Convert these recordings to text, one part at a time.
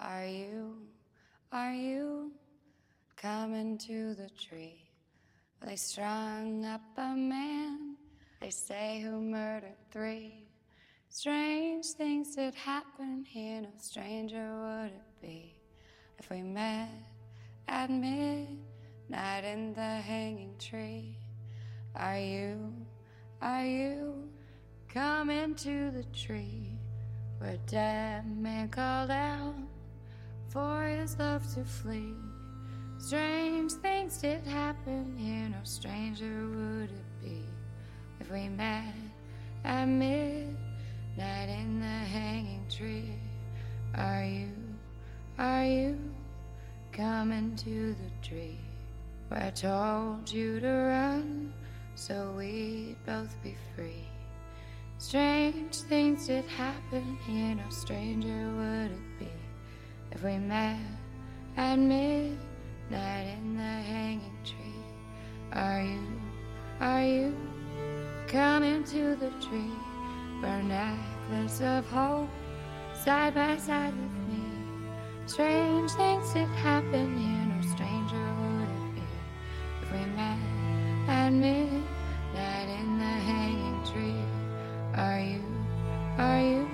Are you, are you coming to the tree? They strung up a man, they say, who murdered three. Strange things did happen here, no stranger would it be if we met at midnight in the hanging tree. Are you, are you coming to the tree where dead man called out for his love to flee? Strange things did happen here, no stranger would it be if we met at midnight in the hanging tree. Are you, are you coming to the tree where I told you to run so we'd both be free? Strange things did happen here, no stranger would it be if we met at midnight in the hanging tree. Are you, are you coming to the tree a necklace of hope side by side with me? Strange things did happen here, no stranger would it be if we met at midnight in the hanging tree. Are you, are you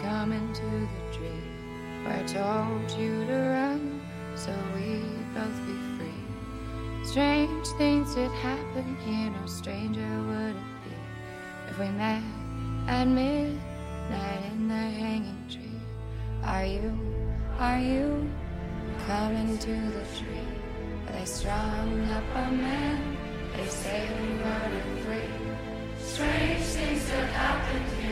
coming to the tree I told you to run so we'd both be free? Strange things did happen here, no stranger would it be if we met at midnight in the hanging tree. Are you, are you coming to the tree where they strung up a man? They say we murdered free. Strange things that happened here,